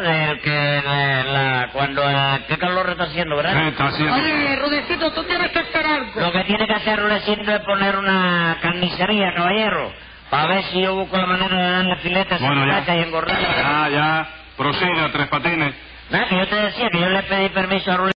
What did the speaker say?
del que de la, cuando eh, qué calor está haciendo, ¿Qué ¿verdad? está haciendo? Oye, Rudecito, tú tienes que esperar. Lo que tiene que hacer Rudecindo es poner una carnicería, caballero, para ver si yo busco la manera de darle filetes a esa Bueno, ya. muchacha y engordarla. Ya, ya. Prosiga, Tres Patines. Nada, que yo te decía que yo le pedí permiso a Rudecindo